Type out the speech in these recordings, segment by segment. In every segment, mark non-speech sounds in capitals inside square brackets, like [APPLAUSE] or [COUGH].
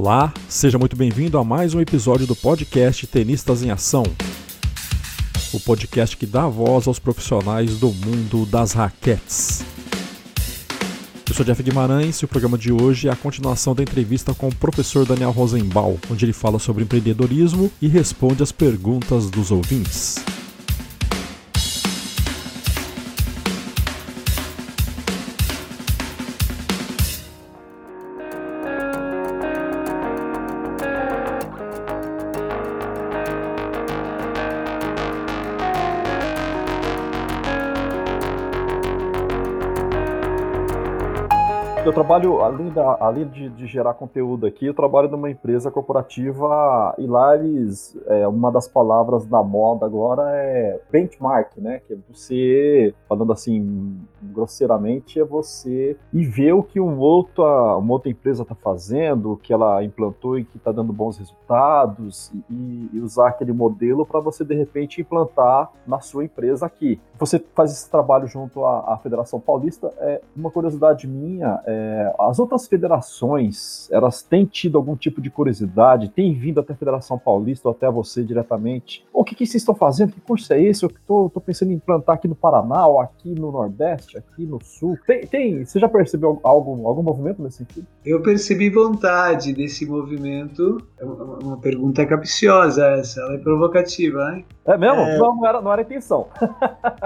Olá, seja muito bem-vindo a mais um episódio do podcast Tenistas em Ação. O podcast que dá voz aos profissionais do mundo das raquetes. Eu sou Jeff Guimarães e o programa de hoje é a continuação da entrevista com o professor Daniel Rosenbaum, onde ele fala sobre empreendedorismo e responde as perguntas dos ouvintes. Trabalho, além, da, além de, de, gerar conteúdo aqui, eu trabalho numa empresa corporativa Hilares, é, uma das palavras da moda agora é benchmark, né? Que é você, falando assim grosseiramente, é você ir ver o que um outro, uma outra empresa está fazendo, o que ela implantou e que está dando bons resultados, e, e usar aquele modelo para você, de repente, implantar na sua empresa aqui. Você faz esse trabalho junto à, à Federação Paulista, é uma curiosidade minha, é, é, as outras federações, elas têm tido algum tipo de curiosidade, têm vindo até a Federação Paulista ou até você diretamente? O que, que vocês estão fazendo? Que curso é esse? Eu estou pensando em implantar aqui no Paraná, ou aqui no Nordeste, aqui no Sul. Tem, tem você já percebeu algum, algum movimento nesse sentido? Eu percebi vontade desse movimento. É uma pergunta capciosa essa, ela é provocativa, hein? É mesmo? É... Não, não, era, não era a intenção.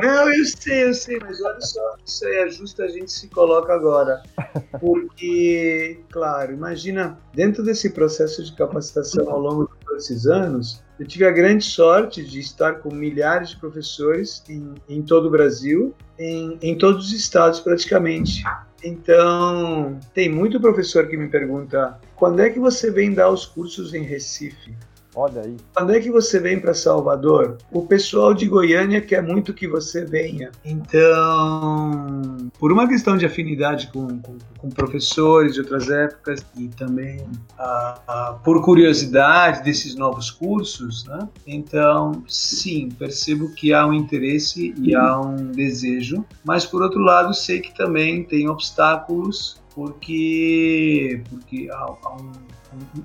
não, eu sei, eu sei, mas olha só, isso aí é justo a gente se coloca agora. [LAUGHS] Porque, claro, imagina, dentro desse processo de capacitação ao longo de todos esses anos, eu tive a grande sorte de estar com milhares de professores em, em todo o Brasil, em, em todos os estados praticamente. Então, tem muito professor que me pergunta: quando é que você vem dar os cursos em Recife? Olha aí. Quando é que você vem para Salvador? O pessoal de Goiânia quer muito que você venha. Então, por uma questão de afinidade com, com, com professores de outras épocas e também a, a, por curiosidade desses novos cursos, né? então, sim, percebo que há um interesse e há um desejo, mas por outro lado, sei que também tem obstáculos porque, porque há, há um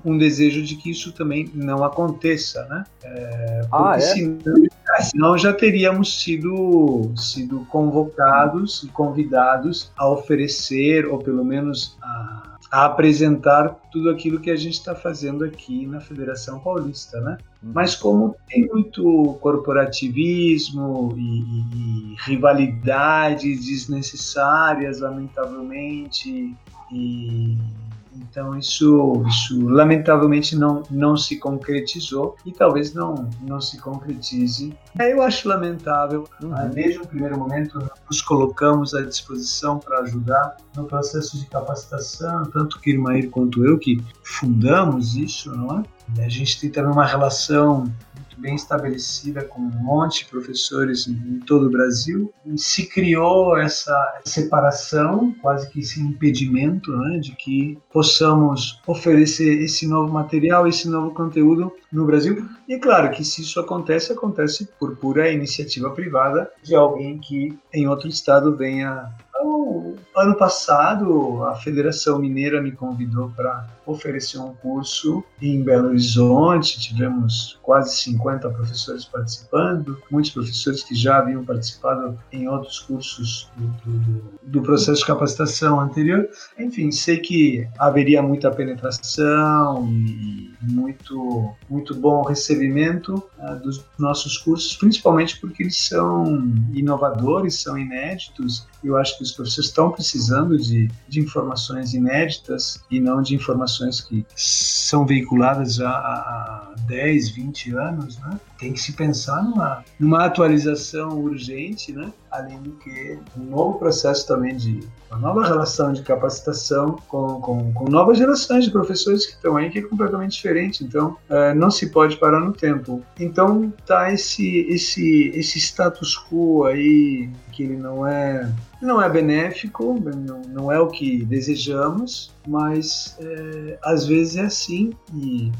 um desejo de que isso também não aconteça, né? É, ah, é? Senão, é, senão, já teríamos sido, sido convocados e convidados a oferecer, ou pelo menos a, a apresentar tudo aquilo que a gente está fazendo aqui na Federação Paulista, né? Uhum. Mas como tem muito corporativismo e, e, e rivalidades desnecessárias, lamentavelmente, e então isso, isso lamentavelmente não, não se concretizou e talvez não, não se concretize. Eu acho lamentável. Uhum. Desde o primeiro momento nos colocamos à disposição para ajudar no processo de capacitação, tanto que Irmair quanto eu que fundamos isso, não é? A gente tem também uma relação bem estabelecida com um monte de professores em todo o Brasil e se criou essa separação, quase que esse impedimento, né, de que possamos oferecer esse novo material, esse novo conteúdo no Brasil. E claro que se isso acontece, acontece por pura iniciativa privada de alguém que em outro estado venha então, ano passado, a Federação Mineira me convidou para oferecer um curso em Belo Horizonte. Tivemos quase 50 professores participando, muitos professores que já haviam participado em outros cursos do, do, do processo de capacitação anterior. Enfim, sei que haveria muita penetração e muito, muito bom recebimento uh, dos nossos cursos, principalmente porque eles são inovadores, são inéditos. Eu acho que os professores estão precisando de, de informações inéditas e não de informações que são veiculadas há 10, 20 anos, né? Tem que se pensar numa, numa atualização urgente, né? Além do que um novo processo também de uma nova relação de capacitação com, com, com novas gerações de professores que estão aí que é completamente diferente. Então, uh, não se pode parar no tempo. Então, tá esse esse esse status quo aí que ele não é não é benéfico, não, não é o que desejamos, mas é, às vezes é assim e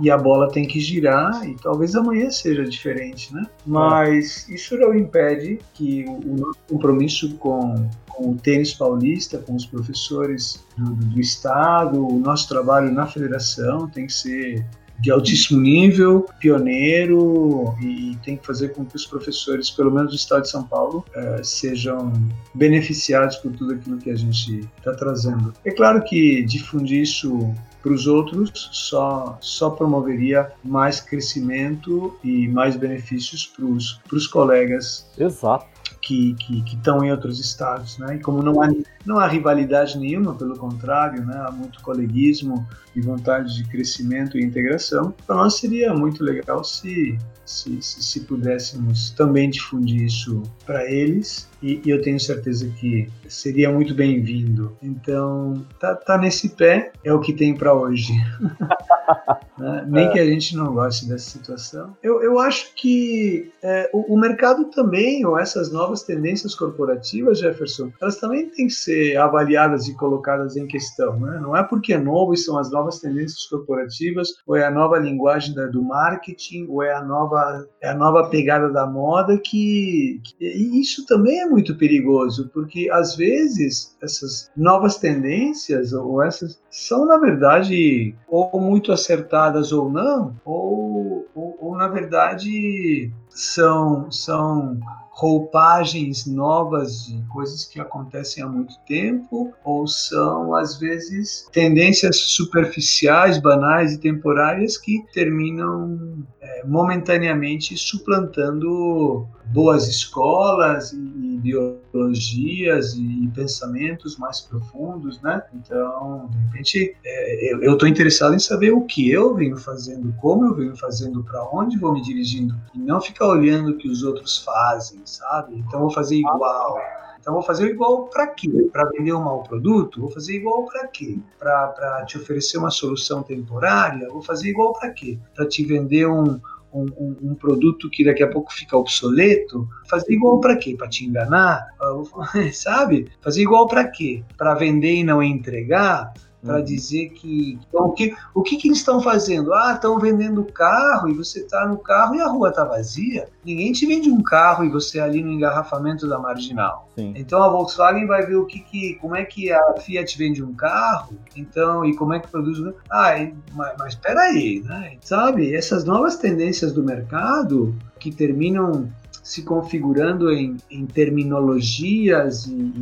e a bola tem que girar e talvez amanhã seja diferente, né? Mas isso não impede que o nosso compromisso com, com o tênis paulista, com os professores do, do estado, o nosso trabalho na federação tem que ser de altíssimo nível, pioneiro e tem que fazer com que os professores, pelo menos do Estado de São Paulo, eh, sejam beneficiados por tudo aquilo que a gente está trazendo. É claro que difundir isso para os outros só, só promoveria mais crescimento e mais benefícios para os colegas. Exato que, estão em outros estados, né? E como não há, não há rivalidade nenhuma, pelo contrário, né? Há muito coleguismo e vontade de crescimento e integração. Para nós seria muito legal se se, se, se pudéssemos também difundir isso para eles e, e, eu tenho certeza que seria muito bem-vindo. Então, tá, tá nesse pé, é o que tem para hoje. [LAUGHS] né? Nem é. que a gente não goste dessa situação. Eu, eu acho que é, o, o, mercado também, ou essas novas tendências corporativas, Jefferson, elas também têm que ser avaliadas e colocadas em questão. Né? Não é porque é novo e são as novas tendências corporativas, ou é a nova linguagem da, do marketing, ou é a nova, é a nova pegada da moda que, que isso também é muito perigoso, porque às vezes essas novas tendências ou essas são na verdade ou muito acertadas ou não, ou, ou, ou na verdade são são roupagens novas de coisas que acontecem há muito tempo, ou são, às vezes, tendências superficiais, banais e temporárias que terminam é, momentaneamente suplantando boas escolas e ideologias e pensamentos mais profundos, né? Então, de repente, é, eu estou interessado em saber o que eu venho fazendo, como eu venho fazendo, para onde vou me dirigindo, e não ficar olhando o que os outros fazem, sabe? Então, vou fazer igual. Então, vou fazer igual para quê? Para vender um mau produto? Vou fazer igual para quê? Para te oferecer uma solução temporária? Vou fazer igual para quê? Para te vender um, um, um, um, produto que daqui a pouco fica obsoleto, fazer igual para quê? Para te enganar? [LAUGHS] Sabe? Fazer igual para quê? Para vender e não entregar? Para uhum. dizer que então, o que o que, que eles estão fazendo? Ah, estão vendendo carro e você está no carro e a rua está vazia. Ninguém te vende um carro e você é ali no engarrafamento da marginal. Sim. Então a Volkswagen vai ver o que, que como é que a Fiat vende um carro, então e como é que produz. Ah, mas, mas espera aí, né? Sabe? Essas novas tendências do mercado que terminam se configurando em, em terminologias e,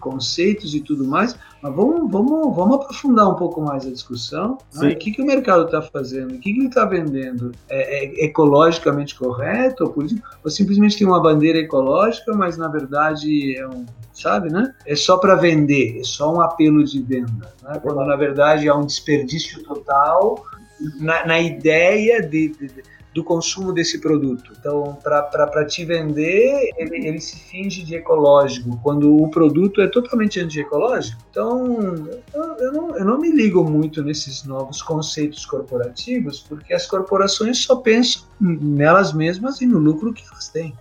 conceitos e tudo mais, mas vamos, vamos, vamos aprofundar um pouco mais a discussão. Né? O que, que o mercado está fazendo? O que, que ele está vendendo? É, é, ecologicamente correto ou, político? ou simplesmente tem uma bandeira ecológica, mas na verdade é um, sabe, né? É só para vender, é só um apelo de venda, né? quando na verdade é um desperdício total na, na ideia de, de do consumo desse produto. Então, para te vender, ele, ele, se finge de ecológico, quando o produto é totalmente anti-ecológico. Então, eu, eu, não, eu não me ligo muito nesses novos conceitos corporativos, porque as corporações só pensam nelas mesmas e no lucro que elas têm.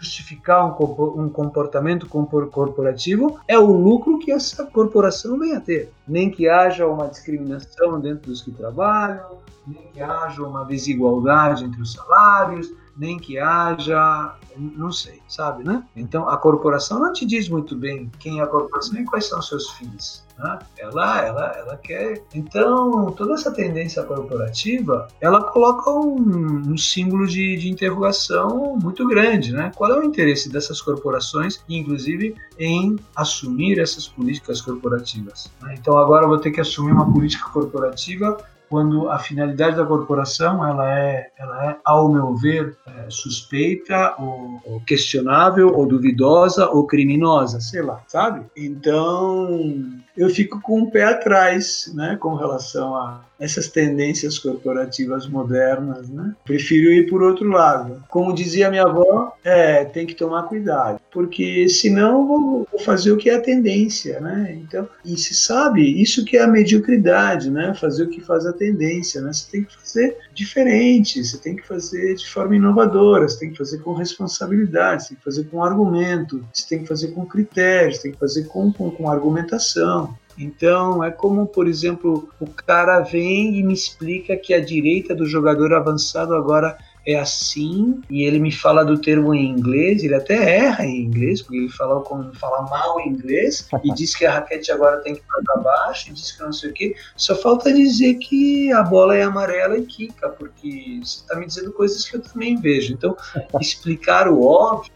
Justificar um, comportamento corporativo é o lucro que essa corporação vem a ter. Nem que haja uma discriminação dentro dos que trabalham, nem que haja uma desigualdade entre os salários, nem que haja, não sei, sabe, né? Então a corporação não te diz muito bem quem é a corporação e quais são seus fins. Né? Ela, ela, ela quer. Então toda essa tendência corporativa, ela coloca um, um símbolo de, de interrogação muito grande, né? Qual é o interesse dessas corporações, inclusive em assumir essas políticas corporativas? Né? Então agora eu vou ter que assumir uma política corporativa quando a finalidade da corporação ela é, ela é ao meu ver, é, suspeita ou, ou, questionável ou duvidosa ou criminosa, sei lá, sabe? Então eu fico com o pé atrás, né, com relação a essas tendências corporativas modernas, né? Prefiro ir por outro lado. Como dizia minha avó, é, tem que tomar cuidado, porque senão vou, vou fazer o que é a tendência, né? Então, e se sabe, isso que é a mediocridade, né? Fazer o que faz a tendência, né? Você tem que fazer diferente, você tem que fazer de forma inovadora, você tem que fazer com responsabilidade, você tem que fazer com argumento, você tem que fazer com critérios, você tem que fazer com, com, com argumentação. Então, é como, por exemplo, o cara vem e me explica que a direita do jogador avançado agora é assim, e ele me fala do termo em inglês, ele até erra em inglês, porque ele fala, como, fala mal em inglês, e [LAUGHS] diz que a raquete agora tem que ir para baixo, e diz que não sei o quê. Só falta dizer que a bola é amarela e quica, porque você está me dizendo coisas que eu também vejo. Então, [LAUGHS] explicar o óbvio,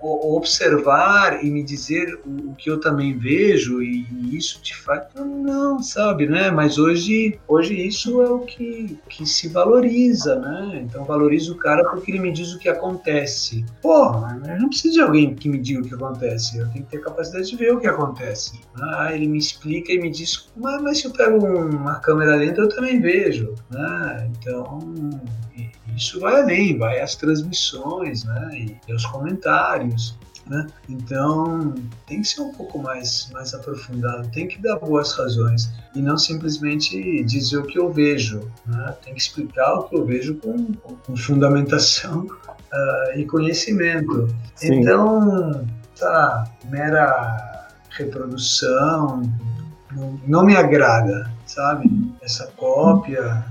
observar e me dizer o, que eu também vejo, e, isso te faz. Não, sabe, né? Mas hoje, hoje isso é o que, que se valoriza, né? Então, valoriza o cara porque ele me diz o que acontece. Porra, eu não preciso de alguém que me diga o que acontece. Eu tenho que ter capacidade de ver o que acontece. Ah, ele me explica e me diz, mas, mas se eu pego uma câmera lenta, eu também vejo. Né? Então, isso vai além, vai às transmissões né? e aos comentários. Né? Então tem que ser um pouco mais, mais aprofundado, tem que dar boas razões e não simplesmente dizer o que eu vejo. Né? Tem que explicar o que eu vejo com, com fundamentação uh, [LAUGHS] e conhecimento. Sim. Então, tá, mera reprodução não, não me agrada, sabe? Essa cópia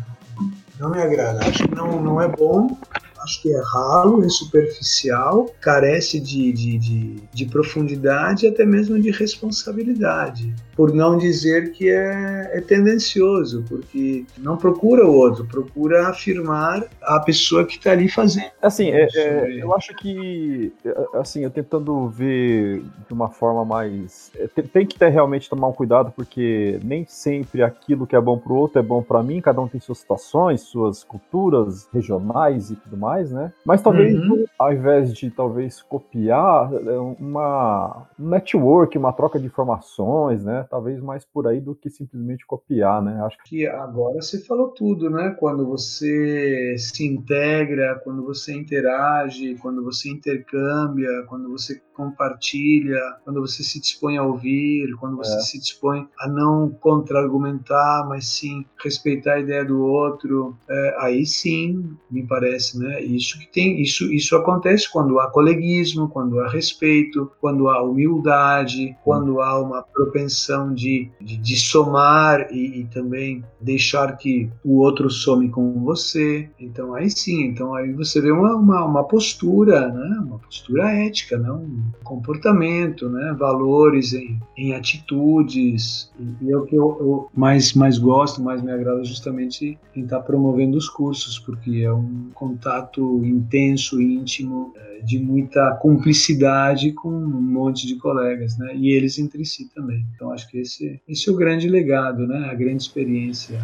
não me agrada. Acho que não, não é bom acho que é ralo, é superficial, carece de, de, de, de profundidade e até mesmo de responsabilidade por não dizer que é, é, tendencioso, porque não procura o outro, procura afirmar a pessoa que está ali fazendo. Assim, é, é, eu acho que, assim, eu tentando ver de uma forma mais. É, tem que ter realmente tomar um cuidado, porque nem sempre aquilo que é bom para o outro é bom para mim, cada um tem suas situações, suas culturas regionais e tudo mais, né? Mas talvez, uhum. ao invés de talvez copiar, é uma um network, uma troca de informações, né? Talvez mais por aí do que simplesmente copiar, né? Acho que agora você falou tudo, né? Quando você se integra, quando você interage, quando você intercâmbia, quando você compartilha, quando você se dispõe a ouvir, quando você é. se dispõe a não contra-argumentar, mas sim respeitar a ideia do outro, é, aí sim, me parece, né? Isso que tem, isso, isso acontece quando há coleguismo, quando há respeito, quando há humildade, quando há uma propensão questão de, de, de somar e, e, também deixar que o outro some com você. Então aí sim, então aí você vê uma, uma, uma postura, né? uma postura ética, né? um comportamento, né? valores em, em atitudes. E é o que eu, eu, mais, mais gosto, mais me agrada justamente em estar promovendo os cursos, porque é um contato intenso, íntimo, é, de muita cumplicidade com um monte de colegas, né? E eles entre si também. Então acho que esse, esse é o grande legado, né? A grande experiência.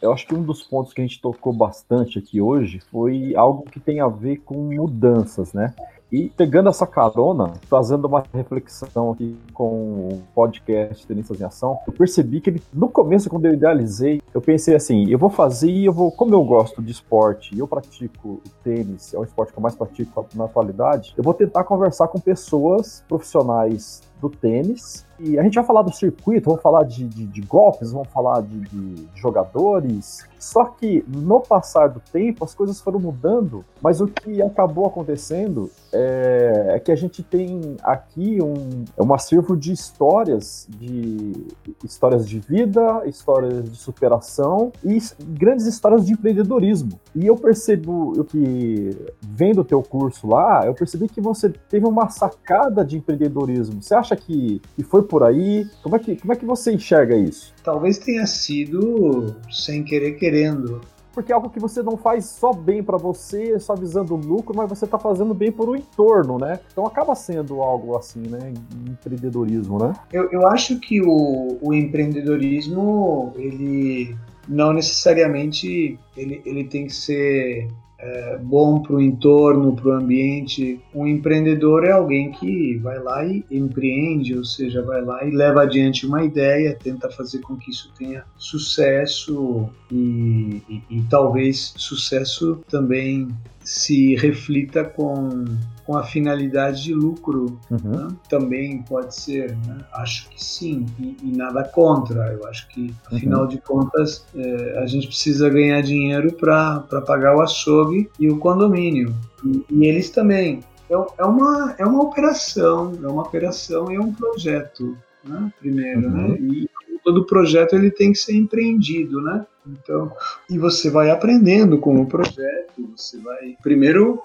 Eu acho que um dos pontos que a gente tocou bastante aqui hoje foi algo que tem a ver com mudanças, né? E pegando essa carona, fazendo uma reflexão aqui com o podcast Tenistas em Ação, eu percebi que ele, no começo, quando eu idealizei, eu pensei assim, eu vou fazer e eu vou, como eu gosto de esporte e eu pratico tênis, é o esporte que eu mais pratico na atualidade, eu vou tentar conversar com pessoas profissionais do tênis. E a gente vai falar do circuito, vamos falar de, de, de golpes, vamos falar de, de, jogadores. Só que no passar do tempo as coisas foram mudando, mas o que acabou acontecendo é, é que a gente tem aqui um, é um acervo de histórias, de histórias de vida, histórias de superação e grandes histórias de empreendedorismo. E eu percebo que vendo o teu curso lá, eu percebi que você teve uma sacada de empreendedorismo. Você acha que, que foi por aí? Como é que, como é que você enxerga isso? Talvez tenha sido sem querer querendo porque é algo que você não faz só bem para você, só visando o lucro, mas você está fazendo bem para o entorno, né? Então acaba sendo algo assim, né? Empreendedorismo, né? Eu, eu acho que o, o empreendedorismo, ele não necessariamente ele, ele tem que ser é, bom para o entorno, para o ambiente. Um empreendedor é alguém que vai lá e empreende, ou seja, vai lá e leva adiante uma ideia, tenta fazer com que isso tenha sucesso e, e, e talvez sucesso também se reflita com com a finalidade de lucro uhum. né? também pode ser. Né? Acho que sim, e, e, nada contra. Eu acho que, afinal uhum. de contas, é, a gente precisa ganhar dinheiro para pagar o açougue e o condomínio. E, e eles também é, é, uma, é uma operação, é uma operação e é um projeto, né? Primeiro, né? uhum. né? E todo projeto ele tem que ser empreendido, né? Então, e você vai aprendendo com o projeto, você vai primeiro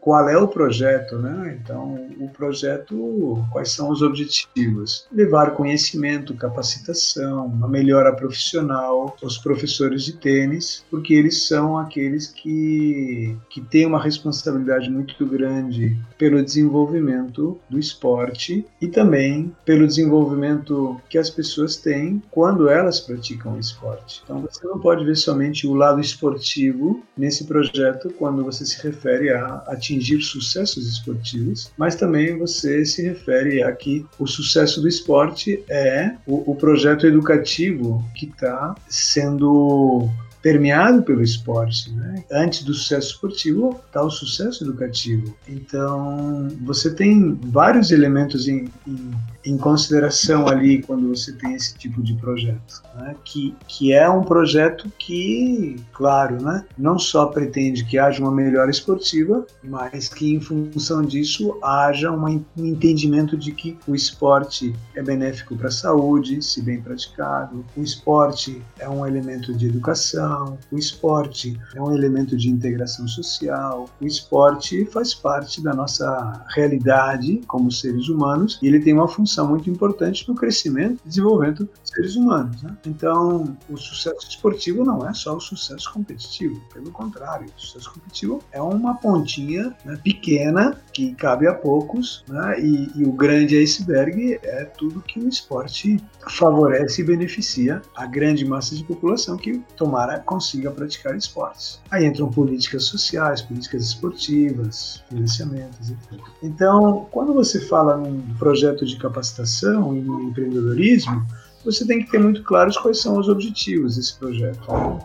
qual é o projeto, né? Então, o projeto, quais são os objetivos? Levar conhecimento, capacitação, uma melhora profissional aos professores de tênis, porque eles são aqueles que, que têm uma responsabilidade muito grande pelo desenvolvimento do esporte e também pelo desenvolvimento que as pessoas têm quando elas praticam esporte. Então, você não pode ver somente o lado esportivo nesse projeto quando você se refere a atingir sucessos esportivos, mas também você se refere a que o sucesso do esporte é o, o projeto educativo que está sendo permeado pelo esporte. Né? Antes do sucesso esportivo está o sucesso educativo. Então, você tem vários elementos em, em, em, consideração ali quando você tem esse tipo de projeto, né? que, que é um projeto que, claro, né? não só pretende que haja uma melhora esportiva, mas que, em função disso, haja um entendimento de que o esporte é benéfico para a saúde, se bem praticado, o esporte é um elemento de educação o esporte é um elemento de integração social, o esporte faz parte da nossa realidade como seres humanos e ele tem uma função muito importante no crescimento e desenvolvimento dos seres humanos. Né? Então, o sucesso esportivo não é só o sucesso competitivo, pelo contrário, o sucesso competitivo é uma pontinha né, pequena que cabe a poucos né, e, e o grande iceberg é tudo que o esporte favorece e beneficia a grande massa de população que tomara consiga praticar esportes. Aí entram políticas sociais, políticas esportivas, financiamentos, etc. Então, quando você fala num projeto de capacitação e no empreendedorismo, você tem que ter muito claros quais são os objetivos desse projeto.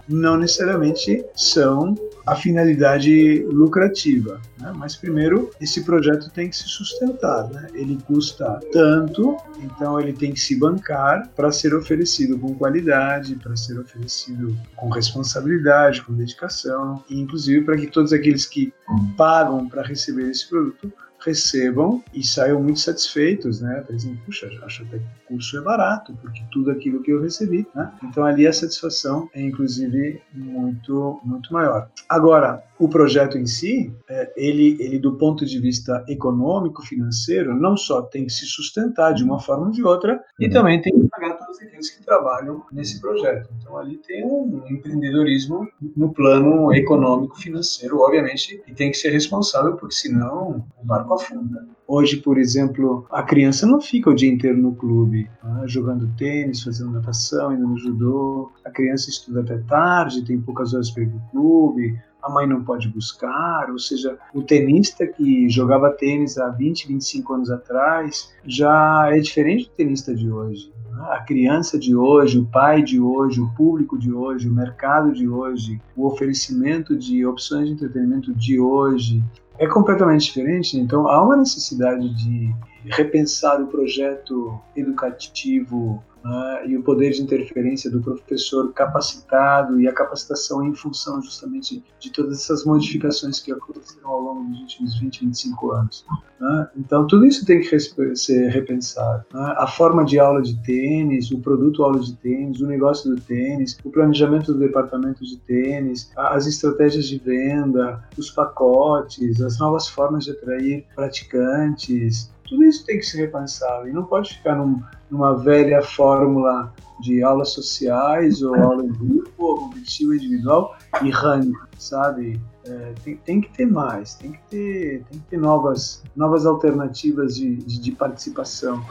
Não necessariamente são a finalidade lucrativa, né? mas primeiro esse projeto tem que se sustentar. Né? Ele custa tanto, então ele tem que se bancar para ser oferecido com qualidade, para ser oferecido com responsabilidade, com dedicação, e inclusive para que todos aqueles que pagam para receber esse produto recebam e saiam muito satisfeitos, né? Dizem, puxa, acho até que o curso é barato, porque tudo aquilo que eu recebi, né? Então ali a satisfação é inclusive muito, muito maior. Agora, o projeto em si, é, ele, ele do ponto de vista econômico, financeiro, não só tem que se sustentar de uma forma ou de outra, e uhum. também tem que pagar todos aqueles que trabalham nesse projeto. Então ali tem um empreendedorismo no plano econômico, financeiro, obviamente, e tem que ser responsável, porque senão o barco afunda. Hoje, por exemplo, a criança não fica o dia inteiro no clube, né, jogando tênis, fazendo natação, indo no judô. A criança estuda até tarde, tem poucas horas para ir para o clube, a mãe não pode buscar, ou seja, o tenista que jogava tênis há 20, 25 anos atrás já é diferente do tenista de hoje. Né? A criança de hoje, o pai de hoje, o público de hoje, o mercado de hoje, o oferecimento de opções de entretenimento de hoje é completamente diferente. Então, há uma necessidade de repensar o projeto educativo né, e o poder de interferência do professor capacitado e a capacitação em função justamente de todas essas modificações que aconteceram ao longo dos últimos 20, 25 anos. Né? Então, tudo isso tem que ser repensado. Né? A forma de aula de tênis, o produto aula de tênis, o negócio do tênis, o planejamento do departamento de tênis, as estratégias de venda, os pacotes, as novas formas de atrair praticantes, tudo isso tem que ser repensado e não pode ficar num, numa velha fórmula de aulas sociais ou aula em grupo ou competitivo individual e ranking, sabe? É, tem, tem, que ter mais, tem que ter, tem que ter novas, novas alternativas de, de, de participação.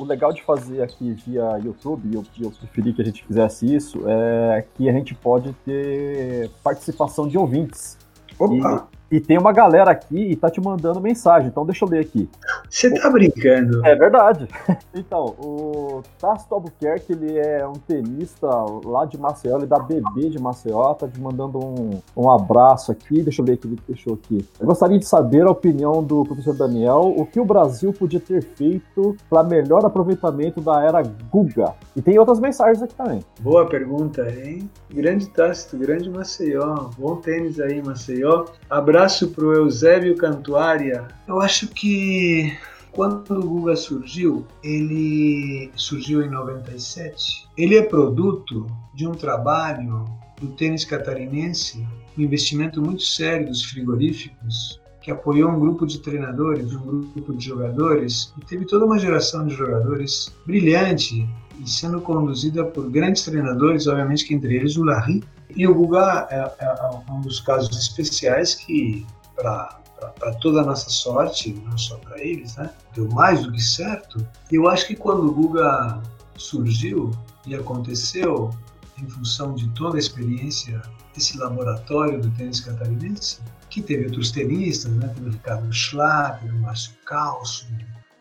o legal de fazer aqui via YouTube, e eu, eu preferi que a gente fizesse isso, é que a gente pode ter participação de ouvintes. Opa! E tem uma galera aqui e tá te mandando mensagem, então deixa eu ler aqui. Você tá brincando? É verdade. [LAUGHS] Então, o Tasto Albuquerque, ele é um tenista lá de Maceió, ele da BB de Maceió, tá te mandando um, um abraço aqui, deixa eu ver o que ele deixou aqui. Eu gostaria de saber a opinião do professor Daniel, o que o Brasil podia ter feito para melhor aproveitamento da era Guga. E tem outras mensagens aqui também. Boa pergunta, hein? Grande Tácito, grande Maceió. Bom tênis aí, Maceió. Abraço pro Eusébio Cantuária. Eu acho que quando o Guga surgiu, ele surgiu em 97. Ele é produto de um trabalho do tênis catarinense, um investimento muito sério dos frigoríficos, que apoiou um grupo de treinadores, um grupo de jogadores, e teve toda uma geração de jogadores brilhante e sendo conduzida por grandes treinadores, obviamente que entre eles o Larry. E o Guga é, é, é um dos casos especiais que, para toda a nossa sorte, não só para eles, né, deu mais do que certo. Eu acho que quando o Guga surgiu e aconteceu, em função de toda a experiência desse laboratório do tênis catarinense, que teve outros tenistas, né? teve o Ricardo Schlag, teve o Márcio Calço,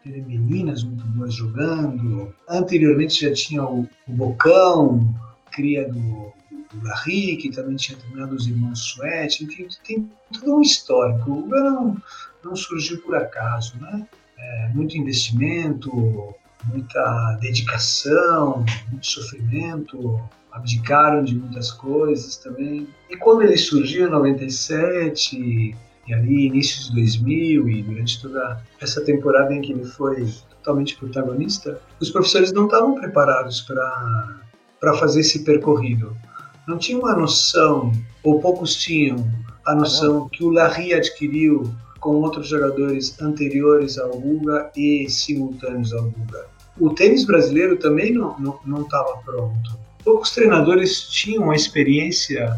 teve meninas muito boas jogando. Anteriormente já tinha o, o Bocão, cria do, que também tinha terminado os irmãos Suete, enfim, tem todo um histórico. O Uber não, não surgiu por acaso, né? É, muito investimento, muita dedicação, muito sofrimento, abdicaram de muitas coisas também. E quando ele surgiu em 97, e ali início de 2000 e durante toda essa temporada em que ele foi totalmente protagonista, os professores não estavam preparados para para fazer esse percorrido. Não tinham uma noção, ou poucos tinham a noção que o Larry adquiriu com outros jogadores anteriores ao Guga e simultâneos ao Guga. O tênis brasileiro também não estava pronto poucos treinadores tinham a experiência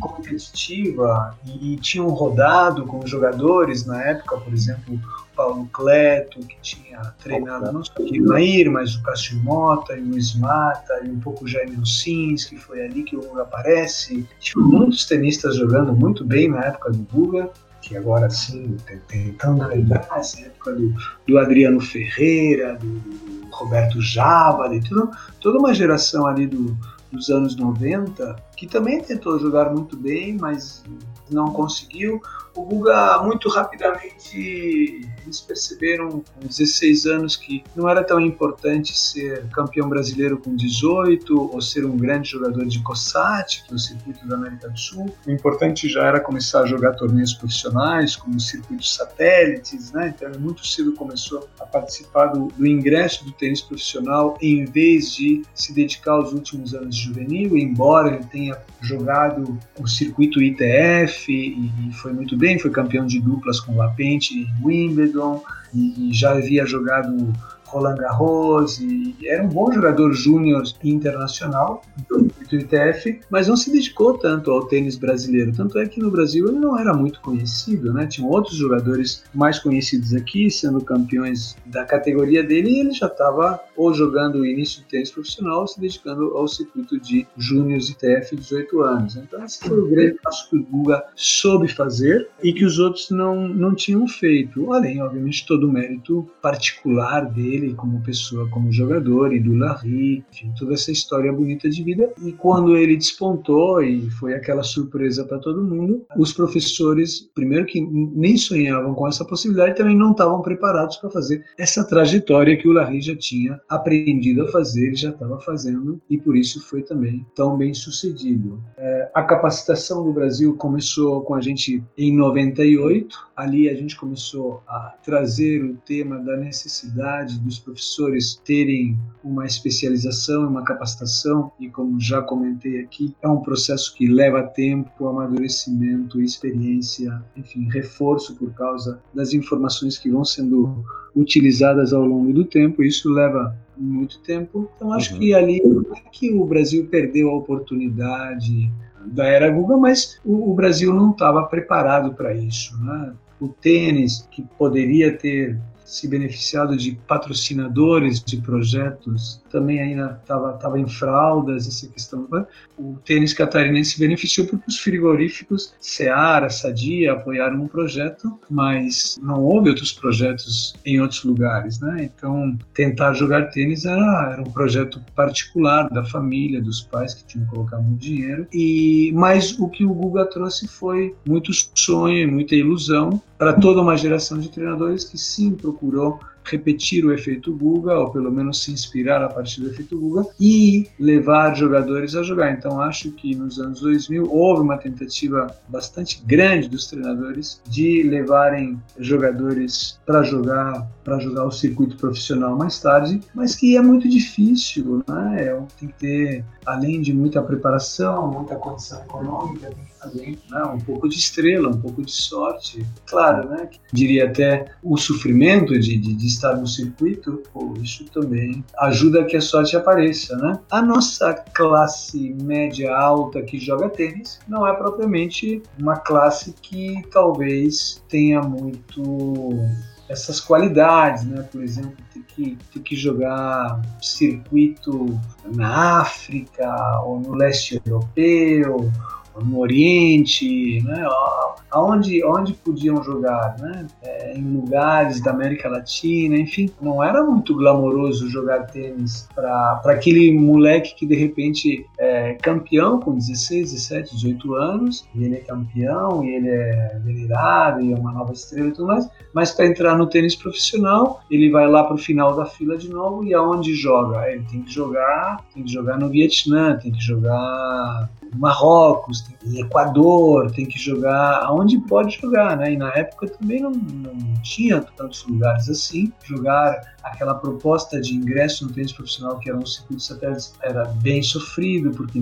competitiva e, tinham rodado com jogadores na época, por exemplo, o Paulo Cleto, que tinha treinado não só o Nair, mas o Cássio Mota e o Luiz Mata e um pouco o Jaime Ossins, que foi ali que o Guga aparece. Tinha muitos tenistas jogando muito bem na época do Guga, que agora sim, tentando lembrar, essa época do, do Adriano Ferreira, do Roberto Java, tudo, toda uma geração ali do, dos anos 90 que também tentou jogar muito bem, mas não conseguiu. O Guga, muito rapidamente, eles perceberam com 16 anos que não era tão importante ser campeão brasileiro com 18 ou ser um grande jogador de COSAT, que é circuito da América do Sul. O importante já era começar a jogar torneios profissionais, como circuitos satélites, né? Então, ele muito cedo começou a participar do, do ingresso do tênis profissional em vez de se dedicar aos últimos anos de juvenil, embora ele tenha jogado o circuito ITF e, e foi muito bem, foi campeão de duplas com Lapente em Wimbledon e, e já havia jogado Roland Garros e era um bom jogador júnior internacional do ITF, mas não se dedicou tanto ao tênis brasileiro. Tanto é que no Brasil ele não era muito conhecido, né? Tinham outros jogadores mais conhecidos aqui, sendo campeões da categoria dele, e ele já estava ou jogando início do tênis profissional ou se dedicando ao circuito de júniores ITF 18 anos. Então esse foi o grande passo que o Guga soube fazer e que os outros não, não tinham feito. Além, obviamente, todo o mérito particular dele como pessoa, como jogador, e do Larry, enfim, toda essa história bonita de vida. E quando ele despontou e foi aquela surpresa para todo mundo, os professores, primeiro que nem sonhavam com essa possibilidade, também não estavam preparados para fazer essa trajetória que o Larry já tinha aprendido a fazer, já estava fazendo, e por isso foi também tão bem sucedido. É, a capacitação do Brasil começou com a gente em 98, ali a gente começou a trazer o tema da necessidade dos professores terem uma especialização, uma capacitação, e como já comentei aqui, é um processo que leva tempo, amadurecimento, experiência, enfim, reforço por causa das informações que vão sendo utilizadas ao longo do tempo, isso leva muito tempo. Então acho uhum. que ali é que o Brasil perdeu a oportunidade da era Google, mas o, o Brasil não estava preparado para isso, né? O tênis, que poderia ter se beneficiado de patrocinadores de projetos também ainda estava tava em fraldas, essa questão. Né? O tênis catarinense beneficiou porque os frigoríficos Seara, Sadia apoiaram o projeto, mas não houve outros projetos em outros lugares, né? Então, tentar jogar tênis era, era um projeto particular da família, dos pais que tinham que colocar muito dinheiro. E mas o que o Guga trouxe foi muito sonho, muita ilusão para toda uma geração de treinadores que sim procurou repetir o efeito Guga, ou pelo menos se inspirar a partir do efeito Guga, e levar jogadores a jogar. Então, acho que nos anos 2000 houve uma tentativa bastante grande dos treinadores de levarem jogadores para jogar para jogar o circuito profissional mais tarde, mas que é muito difícil, né? É, tem que ter, além de muita preparação, muita condição econômica, tem que fazer né? um pouco de estrela, um pouco de sorte. Claro, né? Diria até o sofrimento de, de, de estar no circuito, pô, isso também ajuda a que a sorte apareça, né? A nossa classe média alta que joga tênis não é propriamente uma classe que talvez tenha muito essas qualidades, né? Por exemplo, ter que, ter que jogar circuito na África ou no leste europeu no Oriente, né? Aonde, onde podiam jogar, né? É, em lugares da América Latina, enfim, não era muito glamouroso jogar tênis para aquele moleque que de repente é campeão com 16, 17, 18 anos, e ele é campeão, e ele é venerado, e é uma nova estrela e tudo mais, mas para entrar no tênis profissional, ele vai lá para o final da fila de novo e aonde joga? Ele tem que jogar, tem que jogar no Vietnã, tem que jogar Marrocos, Equador, tem que jogar aonde pode jogar, né? E na época também não, não tinha tantos lugares assim. Jogar aquela proposta de ingresso no tênis profissional, que era um circuito satélite, era bem sofrido, porque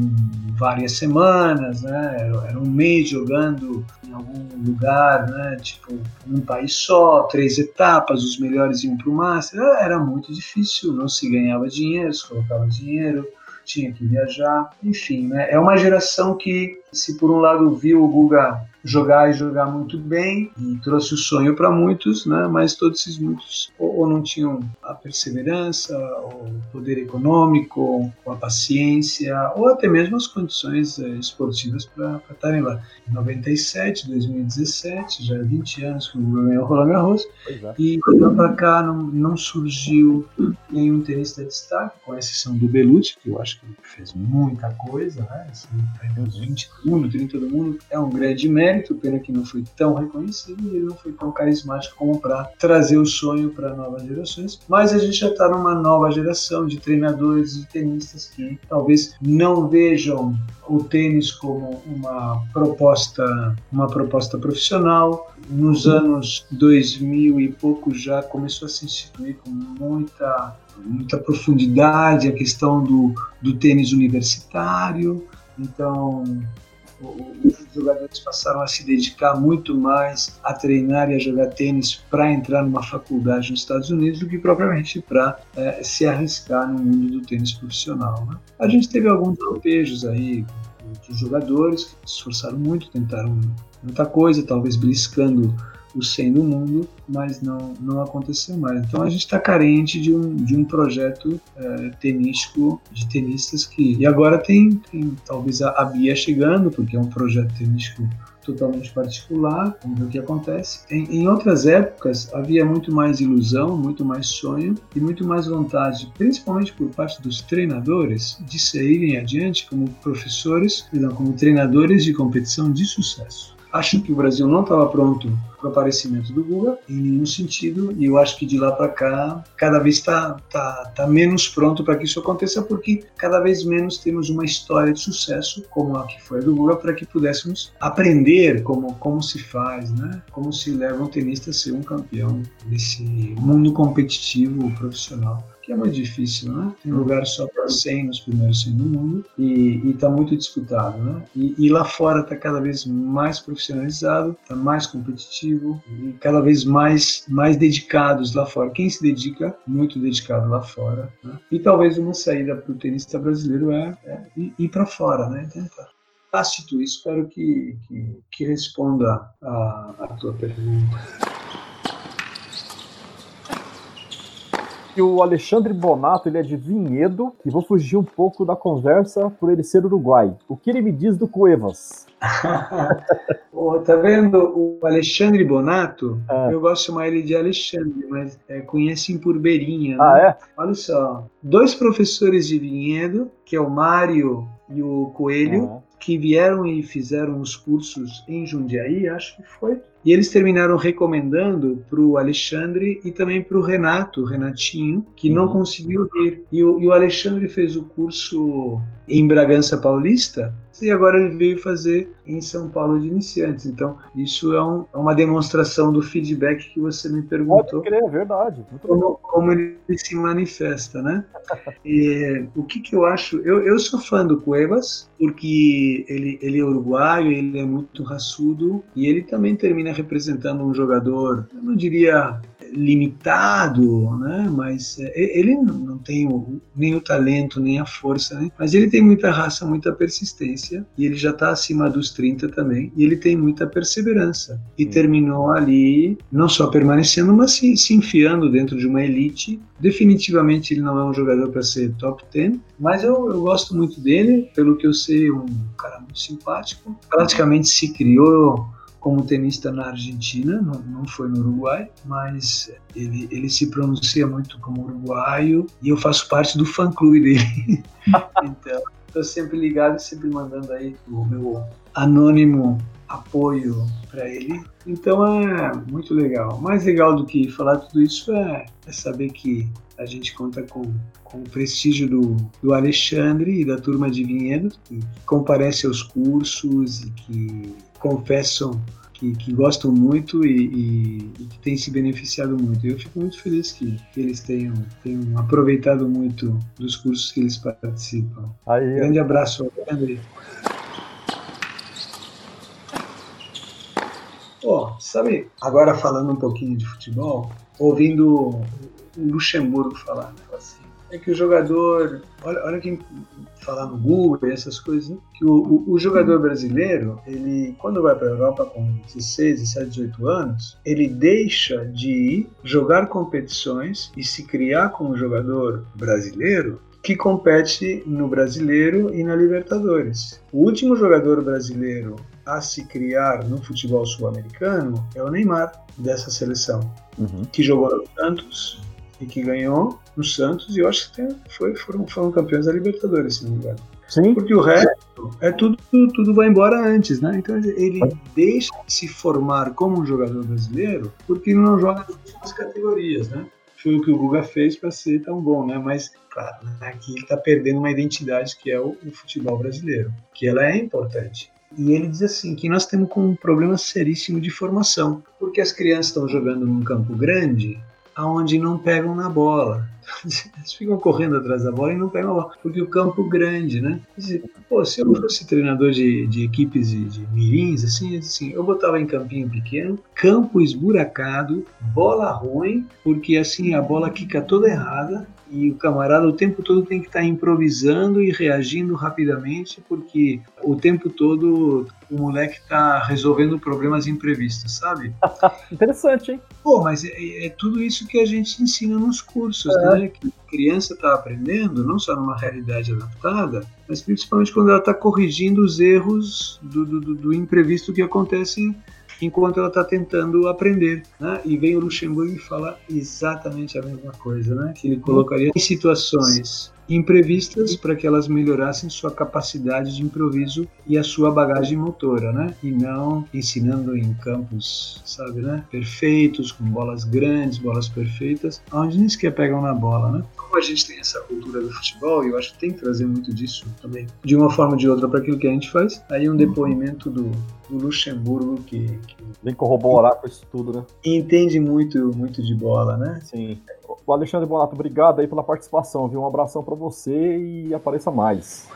várias semanas, né? Era, era um mês jogando em algum lugar, né? Tipo, num país só, três etapas, os melhores iam para o Master. Era muito difícil, não se ganhava dinheiro, se colocava dinheiro tinha que viajar, enfim, né? É uma geração que, se por um lado viu o Guga jogar e jogar muito bem e trouxe o sonho para muitos, né? Mas todos esses muitos ou, ou, não tinham a perseverança, ou o poder econômico, ou a paciência, ou até mesmo as condições eh, esportivas para estarem lá. Em 97, 2017, já 20 anos que o ganhou o Roland Garros, é. e para cá não, não surgiu nenhum tenista de destaque, com exceção do Belucci, que eu acho que fez muita coisa, né? Assim, uns 20 do mundo, 30 do mundo, é um grande mérito mérito, pena que não foi tão reconhecido e ele não foi tão carismático como para trazer o sonho para novas gerações. Mas a gente já está numa nova geração de treinadores e tenistas que talvez não vejam o tênis como uma proposta, uma proposta profissional. Nos anos 2000 e pouco já começou a se instituir com muita muita profundidade a questão do, do tênis universitário. Então, os jogadores passaram a se dedicar muito mais a treinar e a jogar tênis para entrar numa faculdade nos Estados Unidos do que propriamente para é, se arriscar no mundo do tênis profissional. Né? A gente teve alguns tropejos aí de jogadores que se esforçaram muito, tentaram muita coisa, talvez beliscando o 100 do mundo, mas não, não aconteceu mais. Então a gente está carente de um, de um projeto é, tenístico de tenistas que. E agora tem, tem talvez a, a Bia chegando, porque é um projeto tenístico totalmente particular, vamos ver o que acontece. Em, em, outras épocas havia muito mais ilusão, muito mais sonho e muito mais vontade, principalmente por parte dos treinadores, de saírem adiante como professores, perdão, como treinadores de competição de sucesso. Acho que o Brasil não estava pronto para o aparecimento do Google em nenhum sentido e eu acho que de lá para cá cada vez está tá, tá menos pronto para que isso aconteça porque cada vez menos temos uma história de sucesso como a que foi a do Google para que pudéssemos aprender como, como se faz, né? como se leva um tenista a ser um campeão desse mundo competitivo profissional que é muito difícil, né? Tem lugar só para 100 nos primeiros 100 do mundo e está muito disputado, né? E, e lá fora está cada vez mais profissionalizado, está mais competitivo e cada vez mais mais dedicados lá fora. Quem se dedica, muito dedicado lá fora. Né? E talvez uma saída para o tenista brasileiro é, é ir, para fora, né? Tentar. Tácito, espero que, que, que responda a, a tua pergunta. Que o Alexandre Bonato ele é de Vinhedo e vou fugir um pouco da conversa por ele ser uruguai. O que ele me diz do Cuevas? [LAUGHS] oh, tá vendo o Alexandre Bonato? É. Eu gosto de chamar ele de Alexandre, mas é, conhecem por Beirinha. Né? Ah, é? Olha só, dois professores de Vinhedo, que é o Mário e o Coelho, uhum. Que vieram e fizeram os cursos em Jundiaí, acho que foi. E eles terminaram recomendando para o Alexandre e também para o Renato, Renatinho, que não uhum. conseguiu vir. E o, e o Alexandre fez o curso em Bragança Paulista e agora ele veio fazer em São Paulo de iniciantes. Então, isso é, um, é uma demonstração do feedback que você me perguntou. Pode crer, é verdade. Como, como, ele se manifesta, né? [LAUGHS] e, o que, que eu acho? Eu, eu sou fã do Cuevas, porque ele, ele é uruguaio, ele é muito raçudo, e ele também termina representando um jogador, eu não diria limitado, né? Mas é, ele não tem o, nem o talento, nem a força, né? Mas ele tem muita raça, muita persistência e ele já está acima dos 30 também e ele tem muita perseverança e hum. terminou ali não só permanecendo, mas se, se enfiando dentro de uma elite. Definitivamente ele não é um jogador para ser top 10, mas eu, eu gosto muito dele, pelo que eu sei, um cara muito simpático. Praticamente se criou como tenista na Argentina, não, não foi no Uruguai, mas ele, ele se pronuncia muito como uruguaio e eu faço parte do fã-clube dele. [LAUGHS] então, estou sempre ligado, sempre mandando aí o meu anônimo apoio para ele. Então é muito legal. Mais legal do que falar tudo isso é, é saber que a gente conta com, com o prestígio do, do Alexandre e da turma de Vinhedo, que comparece aos cursos e que confessam que, que gostam muito e, e, e, que têm se beneficiado muito. Eu fico muito feliz que, que eles tenham, tenham aproveitado muito dos cursos que eles participam. Aí, Grande abraço, André. Oh, sabe, agora falando um pouquinho de futebol, ouvindo o Luxemburgo falar, né, assim, é que o jogador, olha, olha quem falar no Google e essas coisas, né? que o, o, o, jogador brasileiro, ele quando vai para a Europa com 16, 17, 18 anos, ele deixa de jogar competições e se criar como jogador brasileiro que compete no Brasileiro e na Libertadores. O último jogador brasileiro a se criar no futebol sul-americano é o Neymar, dessa seleção, uhum. que jogou no Santos, e que ganhou no Santos, e eu acho que foi, foram, foram campeões da Libertadores, se não me engano. Sim. Porque o resto é tudo, tudo vai embora antes, né? Então ele deixa de se formar como um jogador brasileiro porque não joga nas últimas categorias, né? Foi o que o Guga fez para ser tão bom, né? Mas, claro, aqui ele está perdendo uma identidade que é o, o futebol brasileiro, que ela é importante. E ele diz assim que nós temos um problema seríssimo de formação, porque as crianças estão jogando num campo grande aonde não pegam na bola. [LAUGHS] Eles ficam correndo atrás da bola e não pegam a bola, porque o campo grande, né? Pô, se eu fosse treinador de, de equipes de, de mirins, assim, assim, eu botava em campinho pequeno, campo esburacado, bola ruim, porque assim a bola quica toda errada, e o camarada o tempo todo tem que estar tá improvisando e reagindo rapidamente, porque o tempo todo o moleque está resolvendo problemas imprevistos, sabe? [LAUGHS] Interessante, hein? Pô, mas é, é, tudo isso que a gente ensina nos cursos, é. né? Que a criança está aprendendo, não só numa realidade adaptada, mas principalmente quando ela está corrigindo os erros do, do, do imprevisto que acontecem enquanto ela está tentando aprender. Né? E vem o Luxemburgo e fala exatamente a mesma coisa, né? que ele colocaria em situações imprevistas para que elas melhorassem sua capacidade de improviso e a sua bagagem motora, né? E não ensinando em campos, sabe, né? Perfeitos, com bolas grandes, bolas perfeitas, onde nem sequer pegam na bola, né? Como a gente tem essa cultura do futebol, e eu acho que tem que trazer muito disso também, de uma forma ou de outra, para aquilo que a gente faz, aí um depoimento do, do Luxemburgo que, que vem corroborar com isso tudo, né? Entende muito, muito de bola, né? Sim. Alexandre Bonato, obrigado aí pela participação, viu? Um abração para você e apareça mais.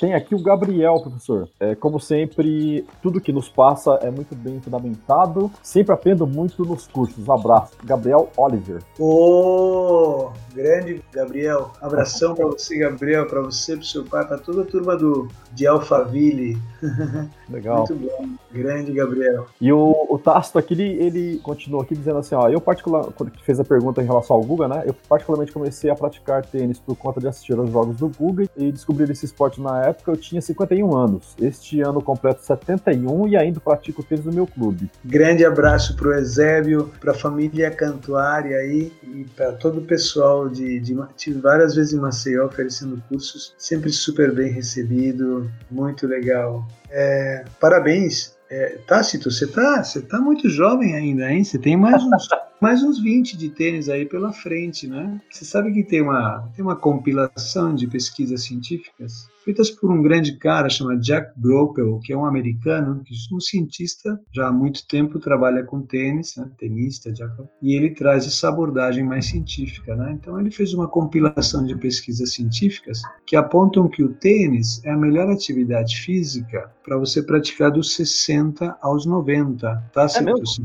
Tem aqui o Gabriel, professor. É, como sempre, tudo que nos passa é muito bem fundamentado. Sempre aprendo muito nos cursos. Abraço. Gabriel Oliver. Ô, oh, Grande Gabriel. Abração para você, Gabriel, para você, para seu pai, para toda a turma do, de Alphaville. [LAUGHS] Legal. Muito bom. Grande Gabriel. E o, o Tasto aqui, ele, ele continuou aqui dizendo assim, ó, eu particular, quando fez a pergunta em relação ao Guga, né, eu particularmente comecei a praticar tênis por conta de assistir aos jogos do Guga e descobrir esse esporte na época, eu tinha 51 anos. Este ano completo 71 e ainda pratico tênis no meu clube. Grande abraço pro Eusébio, pra família Cantuária aí e para todo o pessoal de, de, de várias vezes em Maceió oferecendo cursos, sempre super bem recebido, muito legal. É, parabéns é, Tácito, você tá, você tá muito jovem ainda, hein? Você tem mais uns, [LAUGHS] mais uns 20 de tênis aí pela frente, né? Você sabe que tem uma, tem uma compilação de pesquisas científicas feitas por um grande cara chamado Jack Gropel, que é um americano, que é um cientista, já há muito tempo trabalha com tênis, né, tenista, Jack, e ele traz essa abordagem mais científica. Né? Então ele fez uma compilação de pesquisas científicas que apontam que o tênis é a melhor atividade física para você praticar dos 60 aos 90. Tá, é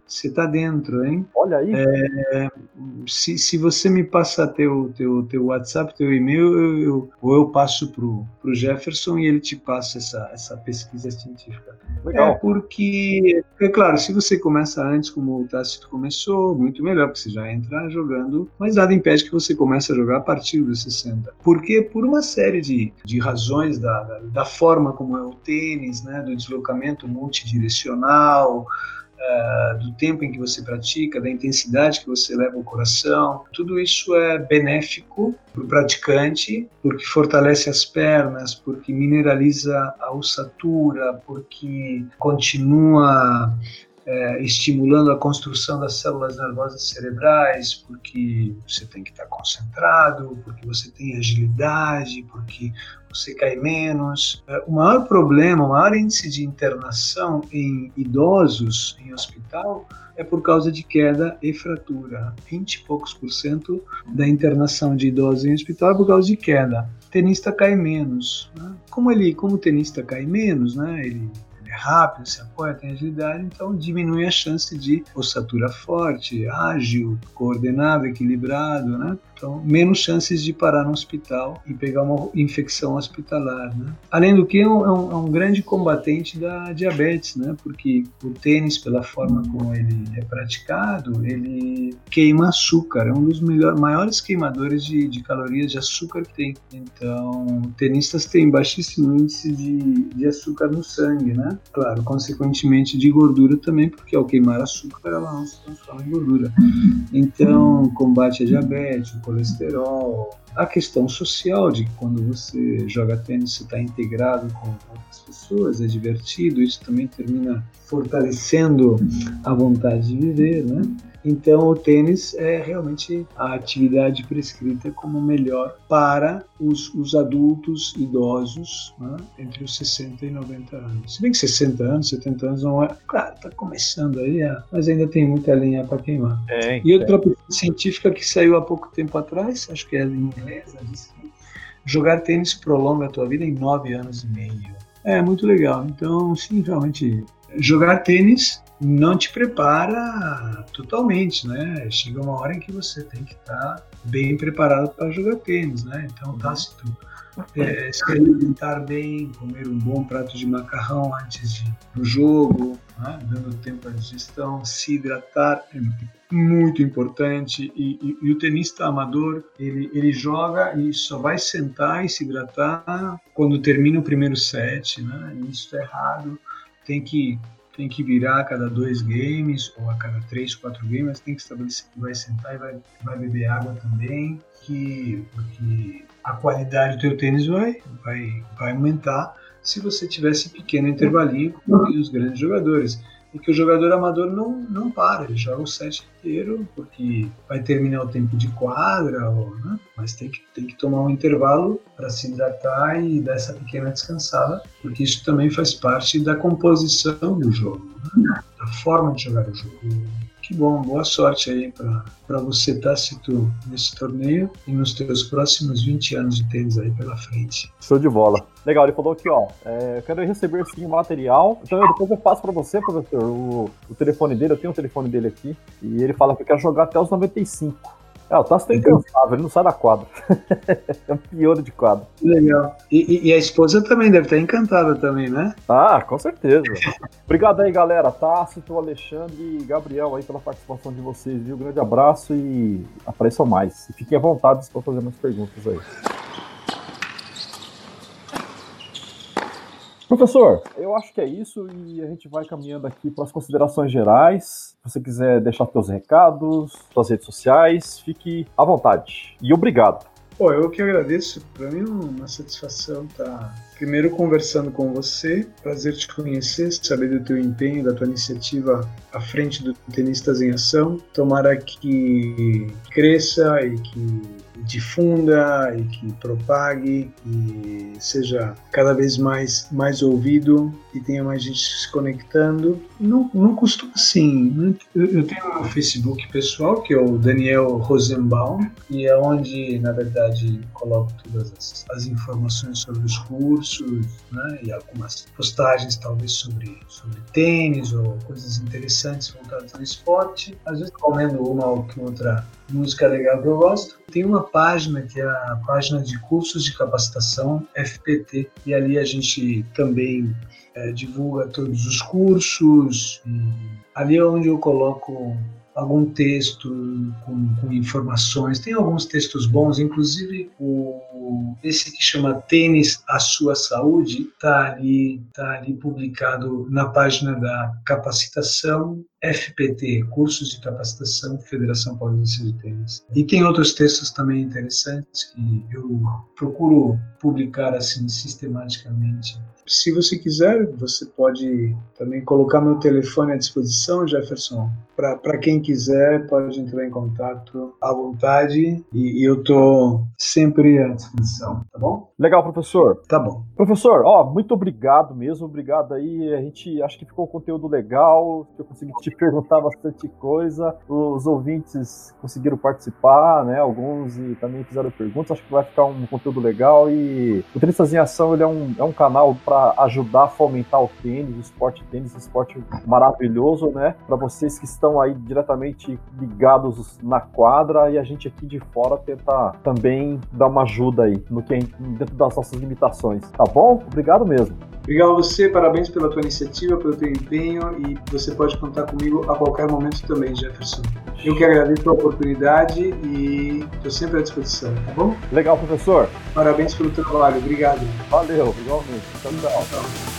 você está dentro, hein? Olha aí. É, se, se você me passar teu, teu, teu WhatsApp, teu e-mail, eu, eu, ou eu passo pro, pro Jefferson e ele te passa essa, essa pesquisa científica. Legal. É porque, é claro, se você começa antes, como o Tácito começou, muito melhor, porque você já entra jogando, mas nada impede que você comece a jogar a partir dos 60. Porque por uma série de, de razões da, da, da forma como é o tênis, né, do deslocamento multidirecional, uh, do tempo em que você pratica, da intensidade que você leva ao coração. Tudo isso é benéfico para o praticante, porque fortalece as pernas, porque mineraliza a ossatura, porque continua é, estimulando a construção das células nervosas cerebrais, porque você tem que estar concentrado, porque você tem agilidade, porque você cai menos. É, o maior problema, o maior índice de internação em idosos em hospital é por causa de queda e fratura. 20 e poucos por cento da internação de idosos em hospital é por causa de queda. O tenista cai menos. Né? Como ele, como o tenista cai menos, né? ele rápido, se apoia, tem agilidade, então diminui a chance de ossatura forte, ágil, coordenado, equilibrado, né? Então, menos chances de parar no hospital e pegar uma infecção hospitalar, né? Além do que, é um, é um grande combatente da diabetes, né? Porque o tênis, pela forma como ele é praticado, ele queima açúcar, é um dos melhor, maiores queimadores de, de calorias de açúcar que tem. Então, tenistas têm baixíssimo índice de, de açúcar no sangue, né? Claro, consequentemente de gordura também, porque ao queimar açúcar ela não se transforma em gordura. Então, combate a diabetes, o colesterol, a questão social de que quando você joga tênis você está integrado com outras pessoas, é divertido, isso também termina fortalecendo a vontade de viver, né? Então, o tênis é realmente a atividade prescrita como melhor para os, os adultos idosos né, entre os 60 e 90 anos. Se bem que 60 anos, 70 anos não é. Claro, está começando aí, é, mas ainda tem muita linha para queimar. É, e outra é. científica que saiu há pouco tempo atrás, acho que é inglesa, diz que jogar tênis prolonga a tua vida em 9 anos e meio. É muito legal. Então, sim, realmente, jogar tênis não te prepara totalmente, né? Chega uma hora em que você tem que estar bem preparado para jogar tênis, né? Então, tá, se tu é, se alimentar bem, comer um bom prato de macarrão antes de, do jogo, né? dando tempo à digestão, se hidratar é muito importante. E, e, e, o tenista amador ele, ele joga e só vai sentar e se hidratar quando termina o primeiro set, né? E isso é errado. Tem que tem que virar a cada dois games ou a cada três, quatro games, tem que estabelecer que vai sentar e vai, vai beber água também, que, porque a qualidade do teu tênis vai, vai, vai aumentar se você tivesse pequeno intervalinho com os grandes jogadores e que o jogador amador não, não para, ele joga o set inteiro, porque vai terminar o tempo de quadra, ou, né? mas tem que, tem que tomar um intervalo para se hidratar e dar essa pequena descansada, porque isso também faz parte da composição do jogo, né? da forma de jogar o jogo. Que bom, boa sorte aí para você, Tácito, nesse torneio e nos teus próximos 20 anos de tênis aí pela frente. Show de bola. Legal, ele falou aqui, ó, é, eu quero receber sim o material, então eu, depois eu passo para você, professor, o, o, telefone dele, eu tenho o telefone dele aqui, e ele fala que quer jogar até os 95. É, o Tasso tá incansável, ele não sai da quadra. [LAUGHS] é um pior de quadra. Legal. E, e, a esposa também deve estar encantada também, né? Ah, com certeza. Obrigado aí, galera. Tácito, Alexandre e Gabriel aí pela participação de vocês, viu? Um grande abraço e apareçam mais. E fiquem à vontade para fazer mais perguntas aí. Professor, eu acho que é isso e a gente vai caminhando aqui para as considerações gerais. Se você quiser deixar seus recados, suas redes sociais, fique à vontade. E obrigado. Pô, eu que agradeço. Para mim é uma satisfação estar tá primeiro conversando com você. Prazer te conhecer, saber do teu empenho, da tua iniciativa à frente do Tenistas em Ação. Tomara que cresça e que difunda e que propague e seja cada vez mais mais ouvido e tenha mais gente se conectando. Não, não costuma assim. Eu, tenho um Facebook pessoal que é o Daniel Rosenbaum e é onde na verdade coloco todas as, as informações sobre os cursos, né, e algumas postagens talvez sobre sobre tênis ou coisas interessantes voltadas ao esporte. Às vezes comendo uma ou que outra música legal que eu gosto. Tem uma página que é a página de cursos de capacitação FPT e ali a gente também é, divulga todos os cursos. ali é onde eu coloco algum texto com, com, informações. Tem alguns textos bons, inclusive o, esse que chama Tênis a Sua Saúde está ali, tá ali publicado na página da capacitação FPT, Cursos de Capacitação Federação Paulista de Tênis. E tem outros textos também interessantes que eu procuro publicar assim sistematicamente se você quiser, você pode também colocar meu telefone à disposição, Jefferson. Para quem quiser, pode entrar em contato à vontade e, e eu estou sempre à disposição, tá bom? Legal, professor. Tá bom. Professor, ó, muito obrigado mesmo, obrigado aí. A gente acho que ficou um conteúdo legal, eu consegui te perguntar bastante coisa. Os ouvintes conseguiram participar, né? Alguns e também fizeram perguntas. Acho que vai ficar um conteúdo legal e o Tenistas em Ação ele é um, é um canal para para ajudar a fomentar o tênis, o esporte tênis, um esporte maravilhoso, né? Para vocês que estão aí diretamente ligados na quadra e a gente aqui de fora tentar também dar uma ajuda aí no que é dentro das nossas limitações, tá bom? Obrigado mesmo. Obrigado a você, parabéns pela tua iniciativa, pelo teu empenho e você pode contar comigo a qualquer momento também, Jefferson. Eu que agradeço a oportunidade e estou sempre à disposição, tá bom? Legal, professor. Parabéns pelo trabalho, obrigado. Valeu, igualmente. Tchau, tchau. tchau.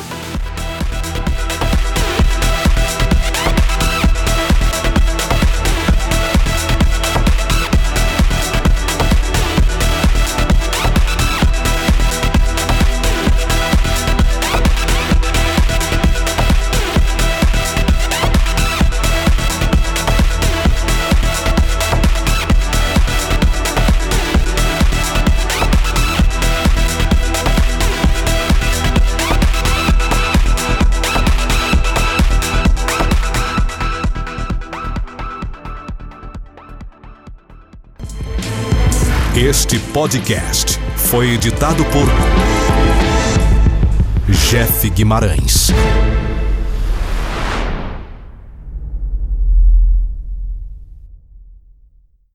Podcast foi editado por Jeff Guimarães.